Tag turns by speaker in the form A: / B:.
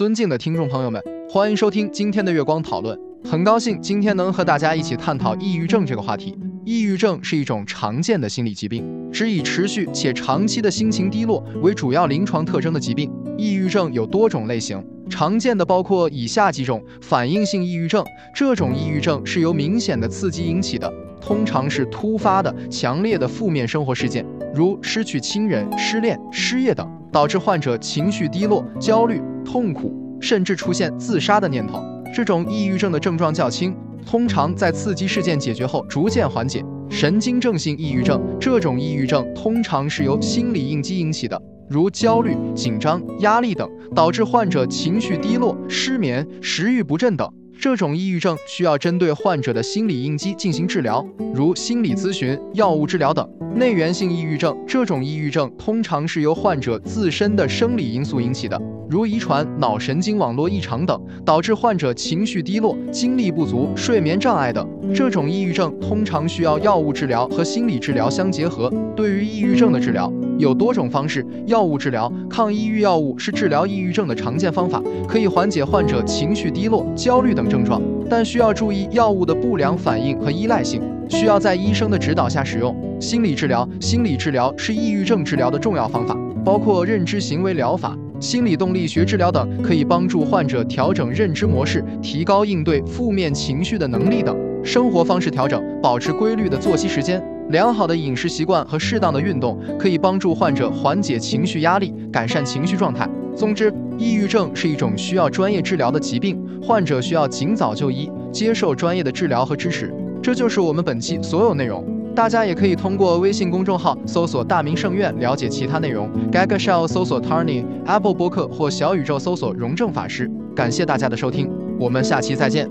A: 尊敬的听众朋友们，欢迎收听今天的月光讨论。很高兴今天能和大家一起探讨抑郁症这个话题。抑郁症是一种常见的心理疾病，只以持续且长期的心情低落为主要临床特征的疾病。抑郁症有多种类型，常见的包括以下几种：反应性抑郁症，这种抑郁症是由明显的刺激引起的，通常是突发的、强烈的负面生活事件，如失去亲人、失恋、失业等，导致患者情绪低落、焦虑。痛苦，甚至出现自杀的念头。这种抑郁症的症状较轻，通常在刺激事件解决后逐渐缓解。神经症性抑郁症，这种抑郁症通常是由心理应激引起的，如焦虑、紧张、压力等，导致患者情绪低落、失眠、食欲不振等。这种抑郁症需要针对患者的心理应激进行治疗，如心理咨询、药物治疗等。内源性抑郁症，这种抑郁症通常是由患者自身的生理因素引起的，如遗传、脑神经网络异常等，导致患者情绪低落、精力不足、睡眠障碍等。这种抑郁症通常需要药物治疗和心理治疗相结合。对于抑郁症的治疗有多种方式，药物治疗、抗抑郁药物是治疗抑郁症的常见方法，可以缓解患者情绪低落、焦虑等症状，但需要注意药物的不良反应和依赖性。需要在医生的指导下使用心理治疗。心理治疗是抑郁症治疗的重要方法，包括认知行为疗法、心理动力学治疗等，可以帮助患者调整认知模式，提高应对负面情绪的能力等。生活方式调整，保持规律的作息时间、良好的饮食习惯和适当的运动，可以帮助患者缓解情绪压力，改善情绪状态。总之，抑郁症是一种需要专业治疗的疾病，患者需要尽早就医，接受专业的治疗和支持。这就是我们本期所有内容，大家也可以通过微信公众号搜索“大明圣院”了解其他内容。Gaga Shell 搜索 Tarni Apple 博客或小宇宙搜索“荣正法师”。感谢大家的收听，我们下期再见。